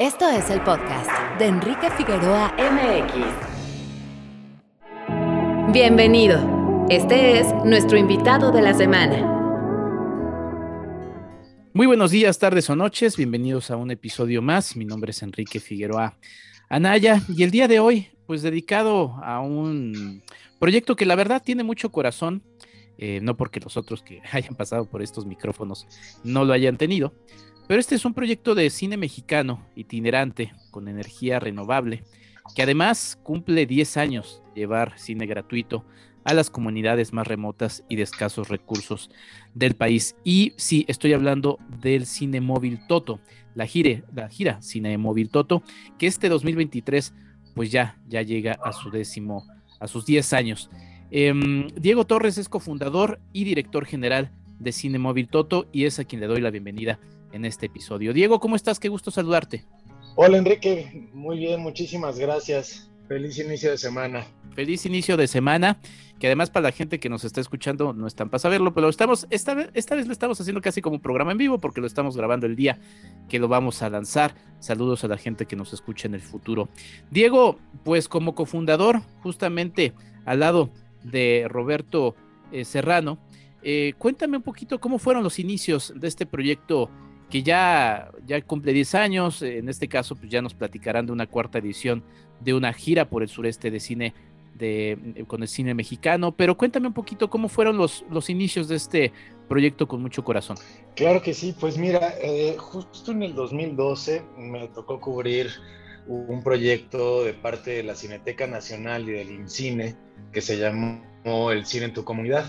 Esto es el podcast de Enrique Figueroa MX. Bienvenido. Este es nuestro invitado de la semana. Muy buenos días, tardes o noches. Bienvenidos a un episodio más. Mi nombre es Enrique Figueroa Anaya y el día de hoy, pues dedicado a un proyecto que la verdad tiene mucho corazón. Eh, no porque los otros que hayan pasado por estos micrófonos no lo hayan tenido, pero este es un proyecto de cine mexicano itinerante con energía renovable, que además cumple 10 años llevar cine gratuito a las comunidades más remotas y de escasos recursos del país. Y sí, estoy hablando del Cine Móvil Toto, la, gire, la gira Cine Móvil Toto, que este 2023 pues ya, ya llega a su décimo, a sus 10 años. Em, Diego Torres es cofundador y director general de Cine Móvil Toto y es a quien le doy la bienvenida en este episodio. Diego, ¿cómo estás? Qué gusto saludarte. Hola Enrique, muy bien, muchísimas gracias. Feliz inicio de semana. Feliz inicio de semana, que además para la gente que nos está escuchando no están para saberlo, pero estamos, esta vez, esta vez lo estamos haciendo casi como un programa en vivo porque lo estamos grabando el día que lo vamos a lanzar. Saludos a la gente que nos escucha en el futuro. Diego, pues como cofundador, justamente al lado de Roberto eh, Serrano, eh, cuéntame un poquito cómo fueron los inicios de este proyecto que ya, ya cumple 10 años. En este caso, pues ya nos platicarán de una cuarta edición de una gira por el sureste de cine de, eh, con el cine mexicano. Pero cuéntame un poquito cómo fueron los, los inicios de este proyecto con mucho corazón. Claro que sí, pues mira, eh, justo en el 2012 me tocó cubrir un proyecto de parte de la Cineteca Nacional y del INCINE que se llamó El Cine en tu Comunidad.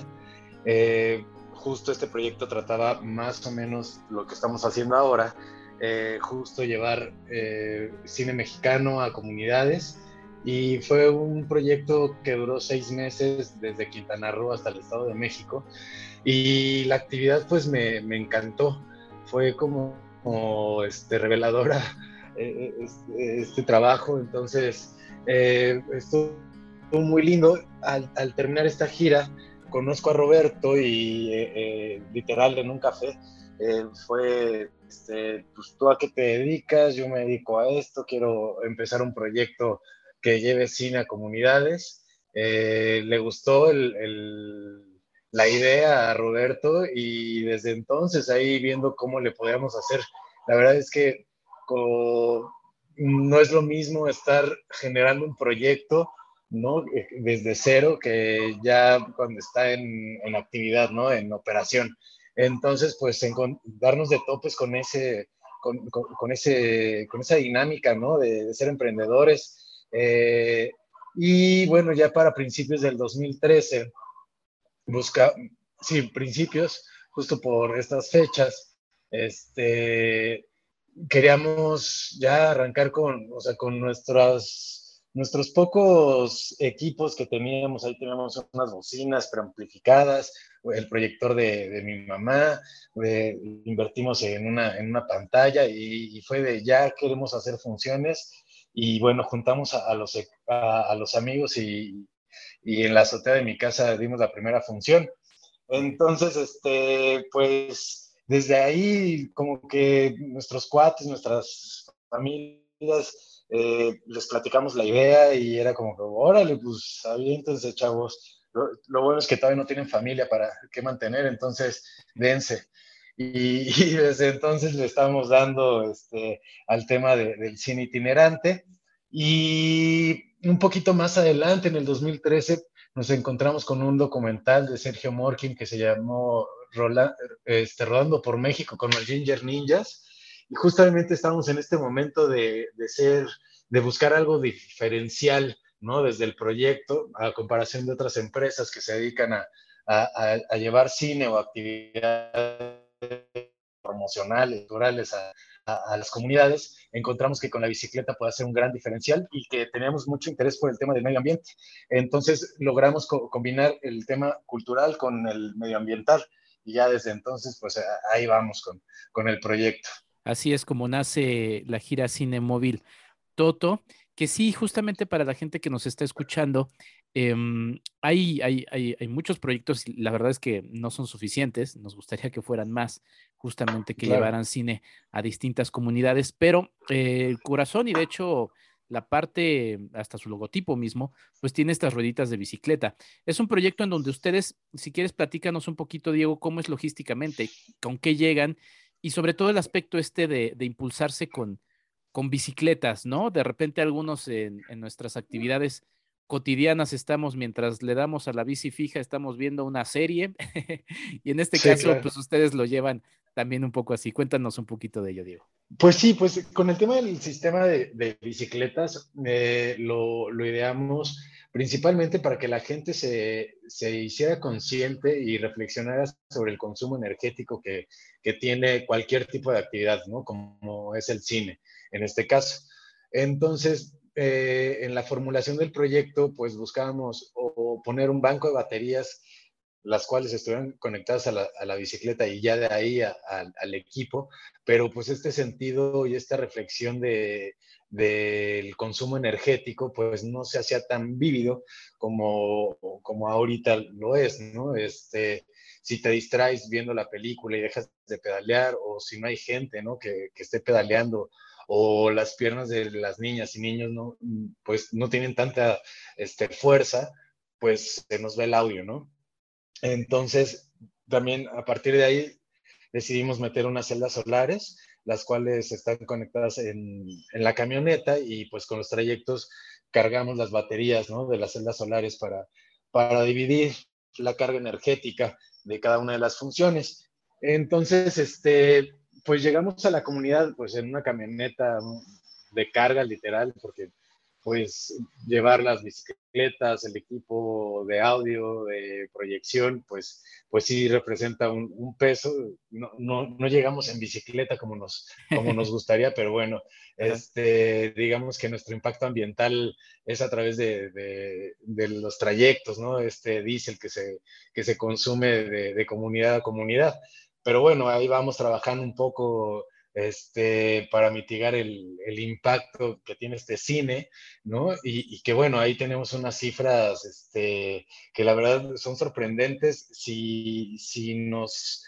Eh, justo este proyecto trataba más o menos lo que estamos haciendo ahora, eh, justo llevar eh, cine mexicano a comunidades. Y fue un proyecto que duró seis meses desde Quintana Roo hasta el Estado de México. Y la actividad pues me, encantó, fue como, este, reveladora eh, este, este, trabajo, entonces estuvo muy lindo. Al, al terminar esta gira conozco a Roberto y eh, eh, literal en un café eh, fue, este, pues tú a qué te dedicas, yo me dedico a esto, quiero empezar un proyecto que lleve cine a comunidades. le gustó el, la idea a Roberto y desde entonces ahí viendo cómo le podíamos hacer. La verdad es que no es lo mismo estar generando un proyecto ¿no? Eh, desde cero, que ya cuando está en, en actividad, ¿no? En operación. Entonces, pues, darnos de topes con ese, con, con, ese, con esa dinámica, ¿no? De, ser emprendedores. Eh, y bueno, ya para principios del 2013, busca, sí, principios, justo por estas fechas, este, queríamos ya arrancar con, o sea, con nuestras nuestros pocos equipos que teníamos, ahí teníamos unas bocinas preamplificadas, el proyector de, mi mamá, invertimos en una, en una pantalla y, fue de ya queremos hacer funciones y bueno, juntamos a, los, a, los amigos y, y, en la azotea de mi casa dimos la primera función. Entonces, este, pues desde ahí como que nuestros cuates, nuestras familias, eh, les platicamos la idea y era como que, órale, pues aviéntense, chavos. Lo, bueno es que todavía no tienen familia para qué mantener, entonces dense. Y, desde entonces le estamos dando este, al tema del cine itinerante. Y un poquito más adelante, en el 2013, nos encontramos con un documental de Sergio Morkin que se llamó este, Rodando por México con los Ginger Ninjas y justamente estamos en este momento de, de ser, de buscar algo diferencial, ¿no? Desde el proyecto, a comparación de otras empresas que se dedican a, a, llevar cine o actividades promocionales, culturales a, a, las comunidades, encontramos que con la bicicleta puede ser un gran diferencial y que teníamos mucho interés por el tema del medio ambiente. Entonces logramos co combinar el tema cultural con el medioambiental y ya desde entonces, pues ahí vamos con, con el proyecto. Así es como nace la gira Cine Móvil Toto, que sí, justamente para la gente que nos está escuchando, em, hay, hay, hay, hay, muchos proyectos y la verdad es que no son suficientes. Nos gustaría que fueran más, justamente que llevaran cine a distintas comunidades, pero eh, el corazón y de hecho la parte, hasta su logotipo mismo, pues tiene estas rueditas de bicicleta. Es un proyecto en donde ustedes, si quieres, platícanos un poquito, Diego, cómo es logísticamente, con qué llegan y sobre todo el aspecto este de, de impulsarse con, con bicicletas, ¿no? De repente algunos en, nuestras actividades cotidianas estamos, mientras le damos a la bici fija, estamos viendo una serie y en este caso, pues ustedes lo llevan también un poco así. Cuéntanos un poquito de ello, Diego. Pues sí, pues con el tema del sistema de, bicicletas, eh, lo, lo, ideamos principalmente para que la gente se, se, hiciera consciente y reflexionara sobre el consumo energético que, que tiene cualquier tipo de actividad, ¿no? Como es el cine en este caso. Entonces, eh, en la formulación del proyecto, pues buscábamos o, poner un banco de baterías, las cuales estuvieran conectadas a la, bicicleta y ya de ahí al equipo, pero pues este sentido y esta reflexión de, del consumo energético, pues no se hacía tan vívido como, como ahorita lo es, ¿no? Este, si te distraes viendo la película y dejas de pedalear, o si no hay gente, ¿no? Que, que esté pedaleando o las piernas de las niñas y niños no, pues no tienen tanta este, fuerza, pues se nos ve el audio, ¿no? Entonces, también a partir de ahí decidimos meter unas celdas solares, las cuales están conectadas en, la camioneta y pues con los trayectos cargamos las baterías, ¿no? De las celdas solares para, para dividir la carga energética de cada una de las funciones. Entonces, este, pues llegamos a la comunidad pues en una camioneta de carga literal, porque pues llevar las bicicletas, el equipo de audio, de proyección, pues, pues sí representa un, peso. No, no, no, llegamos en bicicleta como nos, como nos gustaría, pero bueno, este, digamos que nuestro impacto ambiental es a través de, de, de los trayectos, ¿no? Este diésel que se, que se consume de, de comunidad a comunidad pero bueno, ahí vamos trabajando un poco este, para mitigar el, impacto que tiene este cine, ¿no? Y, que bueno, ahí tenemos unas cifras este, que la verdad son sorprendentes si, si nos,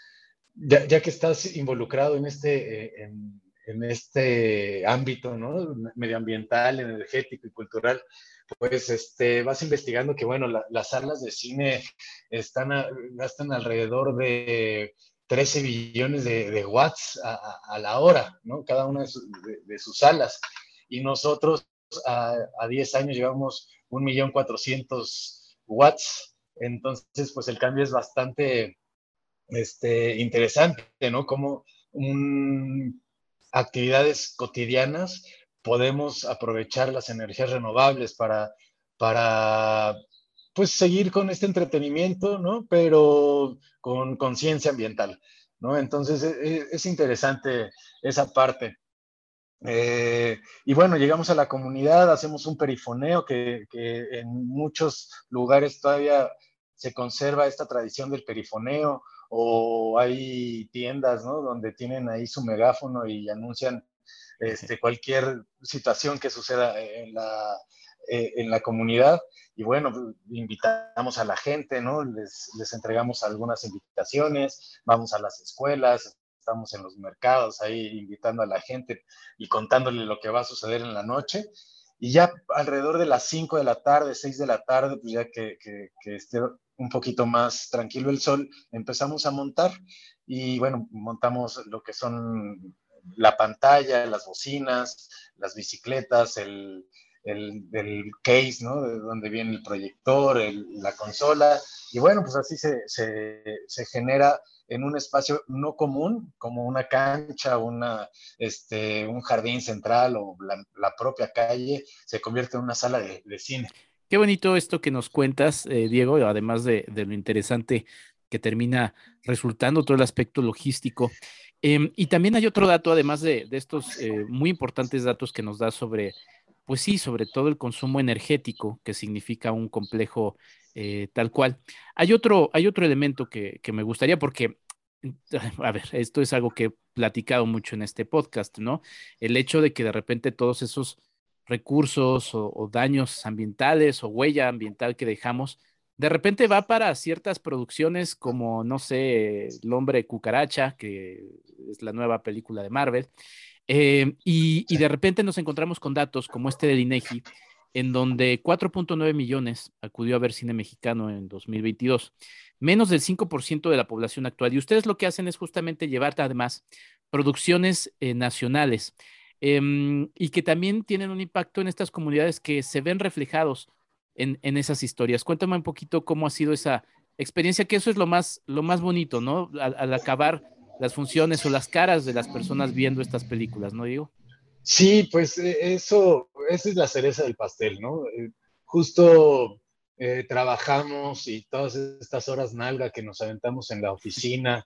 ya, ya que estás involucrado en este, eh, en, este ámbito, ¿no? Medioambiental, energético y cultural, pues este, vas investigando que bueno, las salas de cine están, gastan alrededor de 13 billones de, watts a, la hora, ¿no? Cada una de, sus salas. Y nosotros a, 10 años llevamos 1.400.000 watts. Entonces, pues el cambio es bastante este, interesante, ¿no? Como actividades cotidianas podemos aprovechar las energías renovables para, para pues seguir con este entretenimiento, ¿no? Pero con conciencia ambiental, ¿no? Entonces e, e, es, interesante esa parte. Eh, y bueno, llegamos a la comunidad, hacemos un perifoneo que, que, en muchos lugares todavía se conserva esta tradición del perifoneo o hay tiendas, ¿no? Donde tienen ahí su megáfono y anuncian este, cualquier situación que suceda en la, eh, en la comunidad. Y bueno, invitamos a la gente, ¿no? Les, les entregamos algunas invitaciones, vamos a las escuelas, estamos en los mercados ahí invitando a la gente y contándole lo que va a suceder en la noche. Y ya alrededor de las 5 de la tarde, 6 de la tarde, pues ya que, que, que, esté un poquito más tranquilo el sol, empezamos a montar y bueno, montamos lo que son la pantalla, las bocinas, las bicicletas, el, el, del case, ¿no? De donde viene el proyector, la consola. Y bueno, pues así se, se, se, genera en un espacio no común, como una cancha, una, este, un jardín central o la, propia calle, se convierte en una sala de, cine. Qué bonito esto que nos cuentas, eh, Diego, además de, de, lo interesante que termina resultando todo el aspecto logístico. Em, y también hay otro dato, además de, de estos eh, muy importantes datos que nos da sobre pues sí, sobre todo el consumo energético, que significa un complejo eh, tal cual. Hay otro, hay otro elemento que, me gustaría, porque, a ver, esto es algo que he platicado mucho en este podcast, ¿no? El hecho de que de repente todos esos recursos o, daños ambientales o huella ambiental que dejamos, de repente va para ciertas producciones como, no sé, El hombre cucaracha, que es la nueva película de Marvel, eh, y, y, de repente nos encontramos con datos como este del INEGI, en donde 4.9 millones acudió a ver cine mexicano en 2022, menos del 5% de la población actual. Y ustedes lo que hacen es justamente llevar además producciones eh, nacionales em, y que también tienen un impacto en estas comunidades que se ven reflejados en, esas historias. Cuéntame un poquito cómo ha sido esa experiencia, que eso es lo más, lo más bonito, ¿no? Al, acabar las funciones o las caras de las personas viendo estas películas, ¿no digo? Sí, pues eh, eso, esa es la cereza del pastel, ¿no? Eh, justo eh, trabajamos y todas estas horas nalga que nos aventamos en la oficina,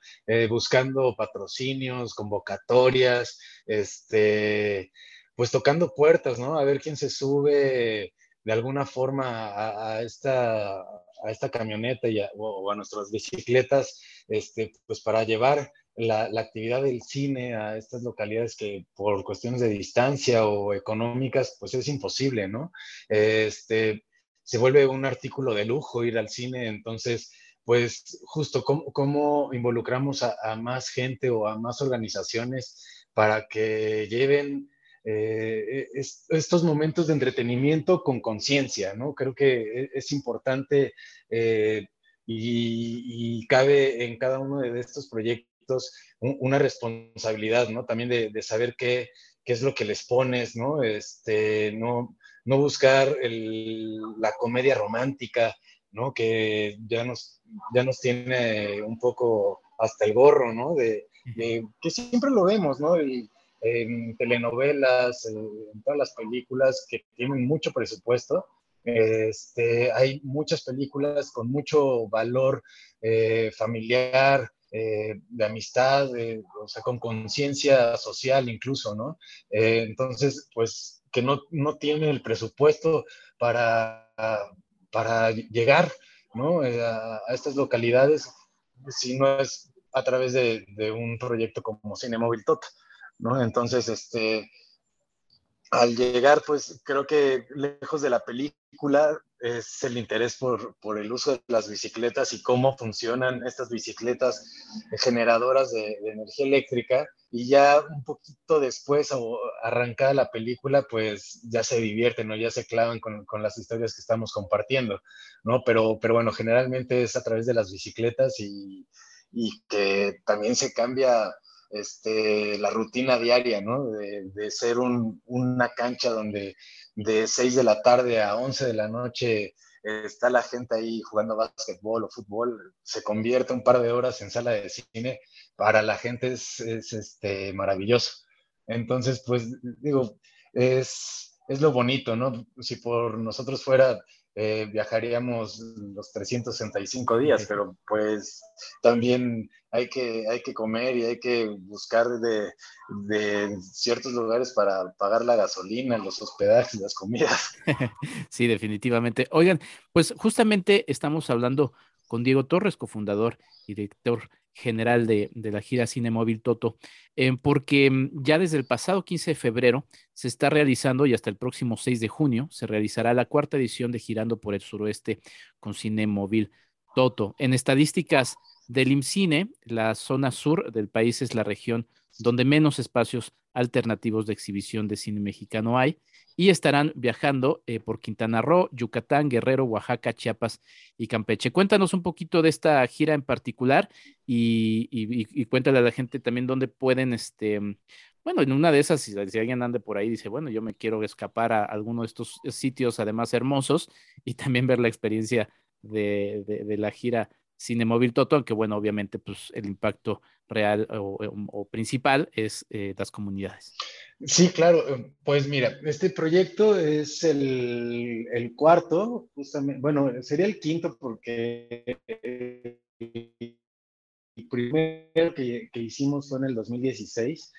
buscando patrocinios, convocatorias, este, pues tocando puertas, ¿no? A ver quién se sube de alguna forma a, esta, a esta camioneta y o a nuestras bicicletas, este, pues para llevar la, actividad del cine a estas localidades que por cuestiones de distancia o económicas, pues es imposible, ¿no? Este, se vuelve un artículo de lujo ir al cine, entonces, pues justo cómo, involucramos a, más gente o a más organizaciones para que lleven eh, estos momentos de entretenimiento con conciencia, ¿no? Creo que e, es, importante eh, y, cabe en cada uno de estos proyectos una responsabilidad, ¿no? También de, saber qué, es lo que les pones, ¿no? Este, no buscar la comedia romántica, ¿no? Que ya nos, ya nos tiene un poco hasta el gorro, ¿no? De, que siempre lo vemos, ¿no? en telenovelas, en todas las películas que tienen mucho presupuesto. Este, hay muchas películas con mucho valor eh, familiar, eh, de amistad, o sea, con conciencia social incluso, ¿no? Eh, entonces, pues que no, no tiene el presupuesto para, para llegar, ¿no? a, estas localidades, si no es a través de, de un proyecto como Cine Móvil Tota. ¿no? Entonces, este, al llegar, pues creo que lejos de la película es el interés por, por, el uso de las bicicletas y cómo funcionan estas bicicletas generadoras de, energía eléctrica. Y ya un poquito después, o arrancada la película, pues ya se divierten, ¿no? Ya se clavan con, con, las historias que estamos compartiendo, ¿no? Pero, pero bueno, generalmente es a través de las bicicletas y, y que también se cambia este, la rutina diaria, ¿no? De, ser una cancha donde de 6 de la tarde a 11 de la noche está la gente ahí jugando básquetbol o fútbol, se convierte un par de horas en sala de cine, para la gente es, este, maravilloso. Entonces, pues digo, es, es lo bonito, ¿no? Si por nosotros fuera eh, viajaríamos los 365 días, pero pues también hay que, hay que comer y hay que buscar de, de ciertos lugares para pagar la gasolina, los hospedajes, las comidas. Sí, definitivamente. Oigan, pues justamente estamos hablando con Diego Torres, cofundador y director general de, la gira Cine Móvil Toto, eh, porque mm, ya desde el pasado 15 de febrero se está realizando y hasta el próximo 6 de junio se realizará la cuarta edición de Girando por el Suroeste con Cine Móvil Toto. En estadísticas del IMCINE, la zona sur del país es la región donde menos espacios alternativos de exhibición de cine mexicano hay y estarán viajando eh, por Quintana Roo, Yucatán, Guerrero, Oaxaca, Chiapas y Campeche. Cuéntanos un poquito de esta gira en particular y, cuéntale a la gente también dónde pueden, este, bueno, en una de esas, si, alguien ande por ahí dice, bueno, yo me quiero escapar a alguno de estos sitios además hermosos y también ver la experiencia de la gira Cinemóvil Toto, aunque bueno, obviamente pues el impacto real o, principal es eh, las comunidades. Sí, claro. Eh, pues mira, este proyecto es el, el, cuarto, justamente, bueno, sería el quinto porque primero que, que, hicimos fue en el 2016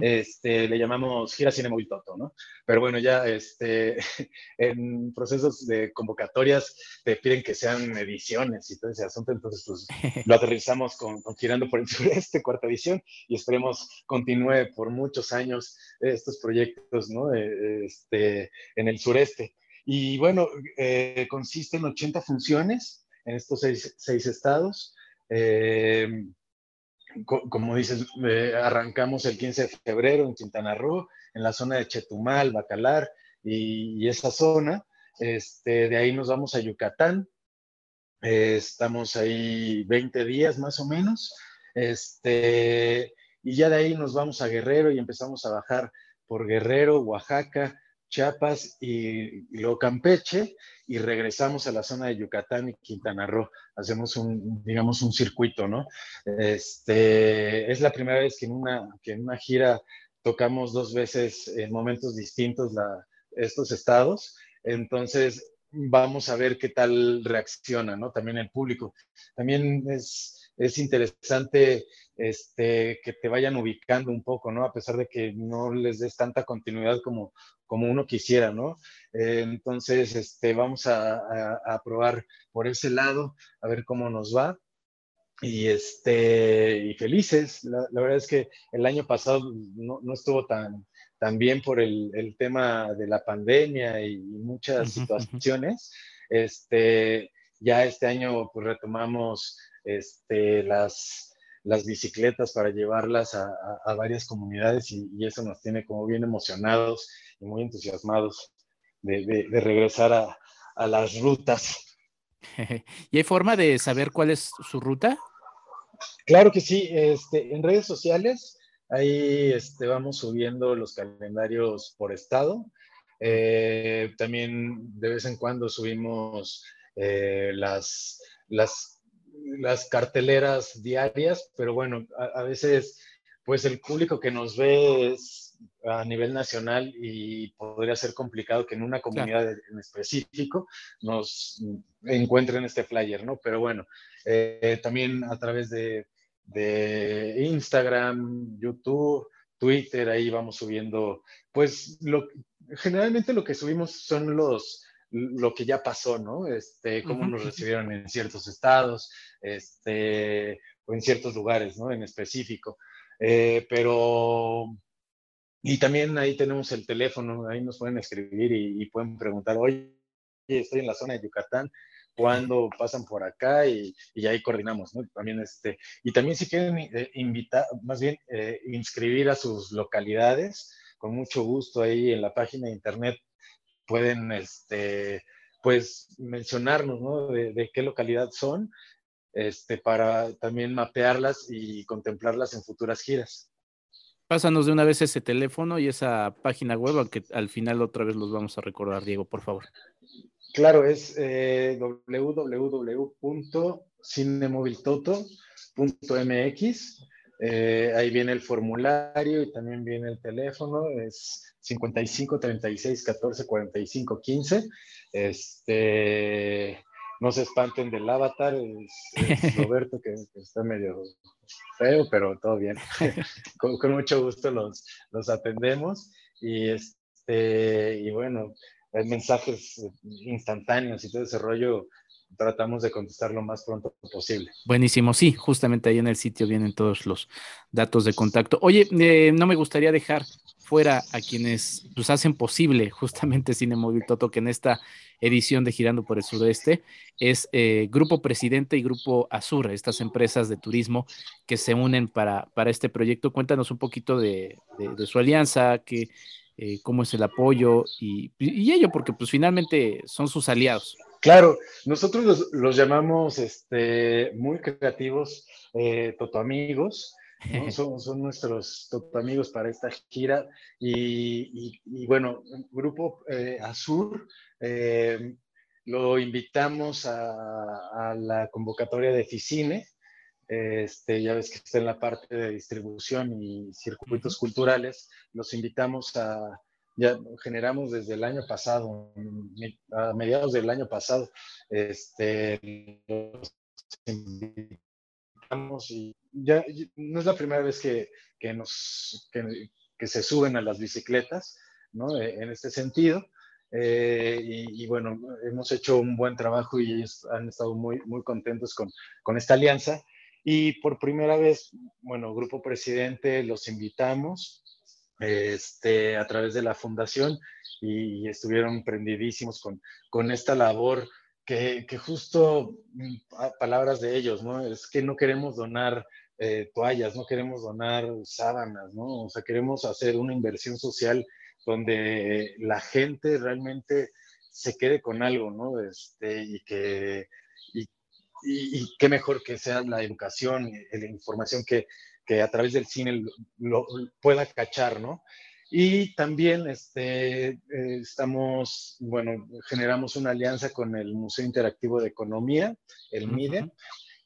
este, le llamamos gira Cine Móvil Toto, ¿no? Pero bueno, ya este, en procesos de convocatorias te piden que sean ediciones y todo ese asunto, entonces pues lo aterrizamos con, Girando por el Sureste, cuarta edición, y esperemos continúe por muchos años estos proyectos, ¿no? Este, en el sureste. Y bueno, eh, consiste en 80 funciones en estos seis, seis estados. Eh, como dices, eh, arrancamos el 15 de febrero en Quintana Roo, en la zona de Chetumal, Bacalar y, esa zona. Este, de ahí nos vamos a Yucatán. Eh, estamos ahí 20 días más o menos. Este, y ya de ahí nos vamos a Guerrero y empezamos a bajar por Guerrero, Oaxaca, Chiapas y, luego Campeche y regresamos a la zona de Yucatán y Quintana Roo. Hacemos un, digamos, un circuito, ¿no? Este, es la primera vez que en una, que en una gira tocamos dos veces en momentos distintos estos estados. Entonces, vamos a ver qué tal reacciona, ¿no? También el público. También es, es interesante este, que te vayan ubicando un poco, ¿no? A pesar de que no les des tanta continuidad como, como uno quisiera, ¿no? Eh, entonces, este, vamos a, a, probar por ese lado, a ver cómo nos va. Y, este, y felices. La, verdad es que el año pasado no, no estuvo tan, tan bien por el, el, tema de la pandemia y muchas situaciones. Este, ya este año pues, retomamos este, las, las bicicletas para llevarlas a, a, varias comunidades y, y, eso nos tiene como bien emocionados y muy entusiasmados de, de, regresar a, a, las rutas. ¿Y hay forma de saber cuál es su ruta? Claro que sí, este, en redes sociales ahí este, vamos subiendo los calendarios por estado. Eh, también de vez en cuando subimos eh, las, las las carteleras diarias, pero bueno, a, veces pues el público que nos ve es a nivel nacional y podría ser complicado que en una comunidad en específico nos encuentren este flyer, ¿no? Pero bueno, eh, también a través de, de, Instagram, YouTube, Twitter, ahí vamos subiendo, pues lo, generalmente lo que subimos son los, lo que ya pasó, ¿no? Este, cómo nos recibieron en ciertos estados, este, o en ciertos lugares, ¿no? En específico. Eh, pero, y también ahí tenemos el teléfono, ahí nos pueden escribir y, pueden preguntar, oye, estoy en la zona de Yucatán, ¿cuándo pasan por acá? Y, y ahí coordinamos, ¿no? También este, y también si quieren eh, invitar, más bien eh, inscribir a sus localidades, con mucho gusto ahí en la página de internet pueden, este, pues, mencionarnos, ¿no? De, qué localidad son, este, para también mapearlas y contemplarlas en futuras giras. Pásanos de una vez ese teléfono y esa página web, aunque al final otra vez los vamos a recordar, Diego, por favor. Claro, es eh, www.cinemoviltoto.mx. Eh, ahí viene el formulario y también viene el teléfono. Es 55 36 14 45 15. Este, no se espanten del avatar, es, Roberto que, está medio feo, pero todo bien. con, mucho gusto los, los atendemos y, este, y bueno, hay mensajes instantáneos y todo ese rollo tratamos de contestar lo más pronto posible. Buenísimo, sí, justamente ahí en el sitio vienen todos los datos de contacto. Oye, eh, no me gustaría dejar fuera a quienes pues, hacen posible justamente Cine Móvil Toto, que en esta edición de Girando por el Sudeste es eh, Grupo Presidente y Grupo Azur, estas empresas de turismo que se unen para, para este proyecto. Cuéntanos un poquito de, su alianza, que, eh, cómo es el apoyo y, y, ello, porque pues finalmente son sus aliados. Claro, nosotros los, llamamos este, muy creativos, eh, Toto Amigos. Son, son, nuestros amigos para esta gira. Y, y, bueno, Grupo eh, Azur eh, lo invitamos a, a, la convocatoria de Ficine. Este, ya ves que está en la parte de distribución y circuitos culturales. Los invitamos a, ya generamos desde el año pasado, a mediados del año pasado, este, los invitamos y ya no es la primera vez que, que nos, que, se suben a las bicicletas, ¿no? E, en este sentido. Eh, y, bueno, hemos hecho un buen trabajo y ellos han estado muy, muy contentos con, con esta alianza. Y por primera vez, bueno, Grupo Presidente los invitamos este, a través de la fundación y, estuvieron prendidísimos con, con esta labor que, que, justo, mm, palabras de ellos, ¿no? Es que no queremos donar eh, toallas, no queremos donar sábanas, ¿no? O sea, queremos hacer una inversión social donde la gente realmente se quede con algo, ¿no? Este, y que, y, y, qué mejor que sea la educación, la información que, que a través del cine lo, pueda cachar, ¿no? Y también este, eh, estamos, bueno, generamos una alianza con el Museo Interactivo de Economía, el MIDE,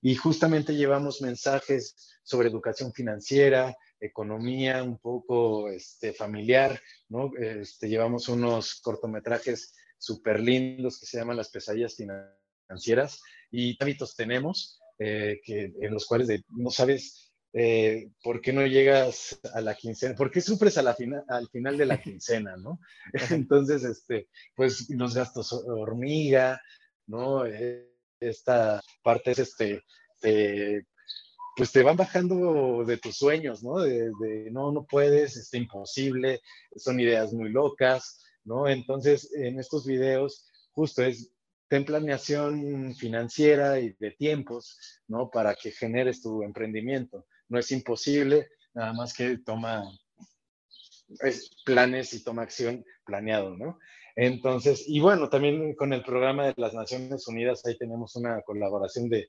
y justamente llevamos mensajes sobre educación financiera, economía, un poco este, familiar, ¿no? Este, llevamos unos cortometrajes súper lindos que se llaman Las pesadillas financieras y hábitos tenemos eh, que, en los cuales no sabes eh, ¿por qué no llegas a la quincena? ¿Por qué sufres a la al final de la quincena, no? Entonces, este, pues los gastos hormiga, ¿no? Eh, esta parte es este, pues te van bajando de tus sueños, ¿no? De, no, no puedes, es imposible, son ideas muy locas, ¿no? Entonces, en estos videos, justo es, ten planeación financiera y de tiempos, ¿no? Para que generes tu emprendimiento no es imposible, nada más que toma planes y toma acción planeado, ¿no? Entonces, y bueno, también con el programa de las Naciones Unidas, ahí tenemos una colaboración de,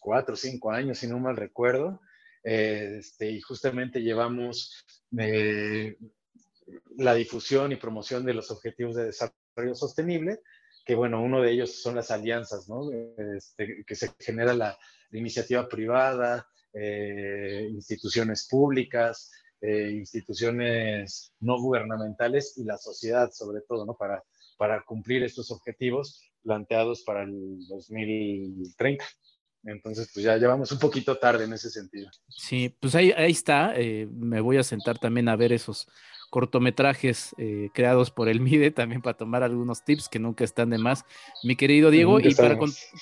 cuatro o cinco años, si no mal recuerdo, este, y justamente llevamos eh, la difusión y promoción de los objetivos de desarrollo sostenible, que bueno, uno de ellos son las alianzas, ¿no? Este, que se genera la iniciativa privada, eh, instituciones públicas, eh, instituciones no gubernamentales y la sociedad sobre todo, ¿no? Para, para cumplir estos objetivos planteados para el 2030. Entonces, pues ya llevamos un poquito tarde en ese sentido. Sí, pues ahí, ahí está. Eh, me voy a sentar también a ver esos cortometrajes creados por el MIDE, también para tomar algunos tips que nunca están de más, mi querido Diego. y para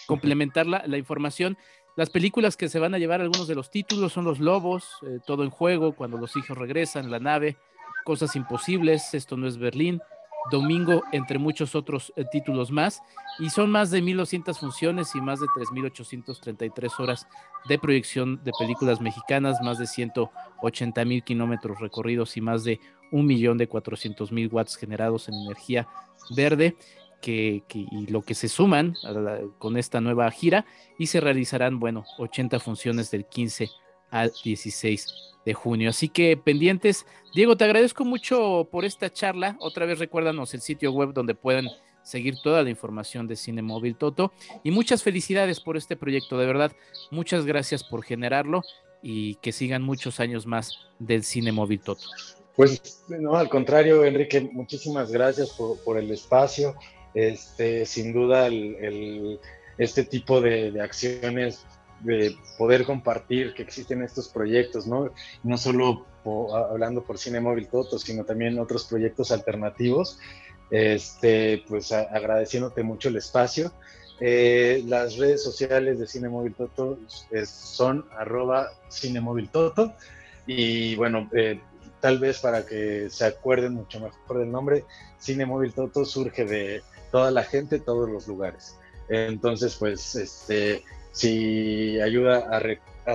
complementar la, la, información, las películas que se van a llevar algunos de los títulos son Los Lobos, eh, Todo en Juego, Cuando los hijos regresan, La nave, Cosas Imposibles, Esto no es Berlín, Domingo, entre muchos otros eh, títulos más. Y son más de 1.200 funciones y más de 3.833 horas de proyección de películas mexicanas, más de 180.000 kilómetros recorridos y más de un millón de 400.000 watts generados en energía verde que, y lo que se suman con esta nueva gira y se realizarán, bueno, 80 funciones del 15 al 16 de junio. Así que pendientes. Diego, te agradezco mucho por esta charla. Otra vez recuérdanos el sitio web donde pueden seguir toda la información de Cine Móvil Toto. Y muchas felicidades por este proyecto, de verdad. Muchas gracias por generarlo y que sigan muchos años más del Cine Móvil Toto. Pues no, al contrario, Enrique, muchísimas gracias por el espacio. Este, sin duda, este tipo de, acciones de poder compartir que existen estos proyectos, ¿no? No solo hablando por Cine Móvil Toto, sino también otros proyectos alternativos. Este, pues agradeciéndote mucho el espacio. Eh, las redes sociales de Cine Toto son arroba Cine Toto. Y bueno, eh, tal vez para que se acuerden mucho mejor del nombre, Cine Toto surge de, toda la gente, todos los lugares. Entonces, pues, este, si ayuda a,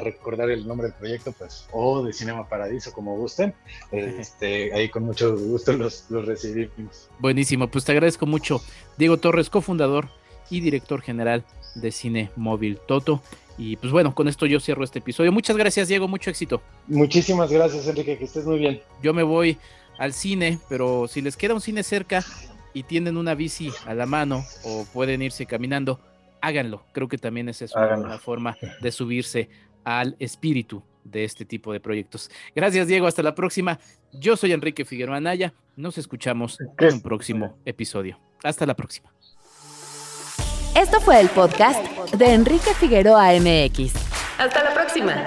recordar el nombre del proyecto, pues, o de Cinema Paradiso, como gusten, este, ahí con mucho gusto los, los recibimos. Buenísimo, pues te agradezco mucho. Diego Torres, cofundador y director general de Cine Móvil Toto. Y pues bueno, con esto yo cierro este episodio. Muchas gracias, Diego, mucho éxito. Muchísimas gracias, Enrique, que estés muy bien. Yo me voy al cine, pero si les queda un cine cerca, y tienen una bici a la mano o pueden irse caminando, háganlo. Creo que también esa es una forma de subirse al espíritu de este tipo de proyectos. Gracias, Diego. Hasta la próxima. Yo soy Enrique Figueroa Anaya. Nos escuchamos en un próximo episodio. Hasta la próxima. Esto fue el podcast de Enrique Figueroa MX. Hasta la próxima.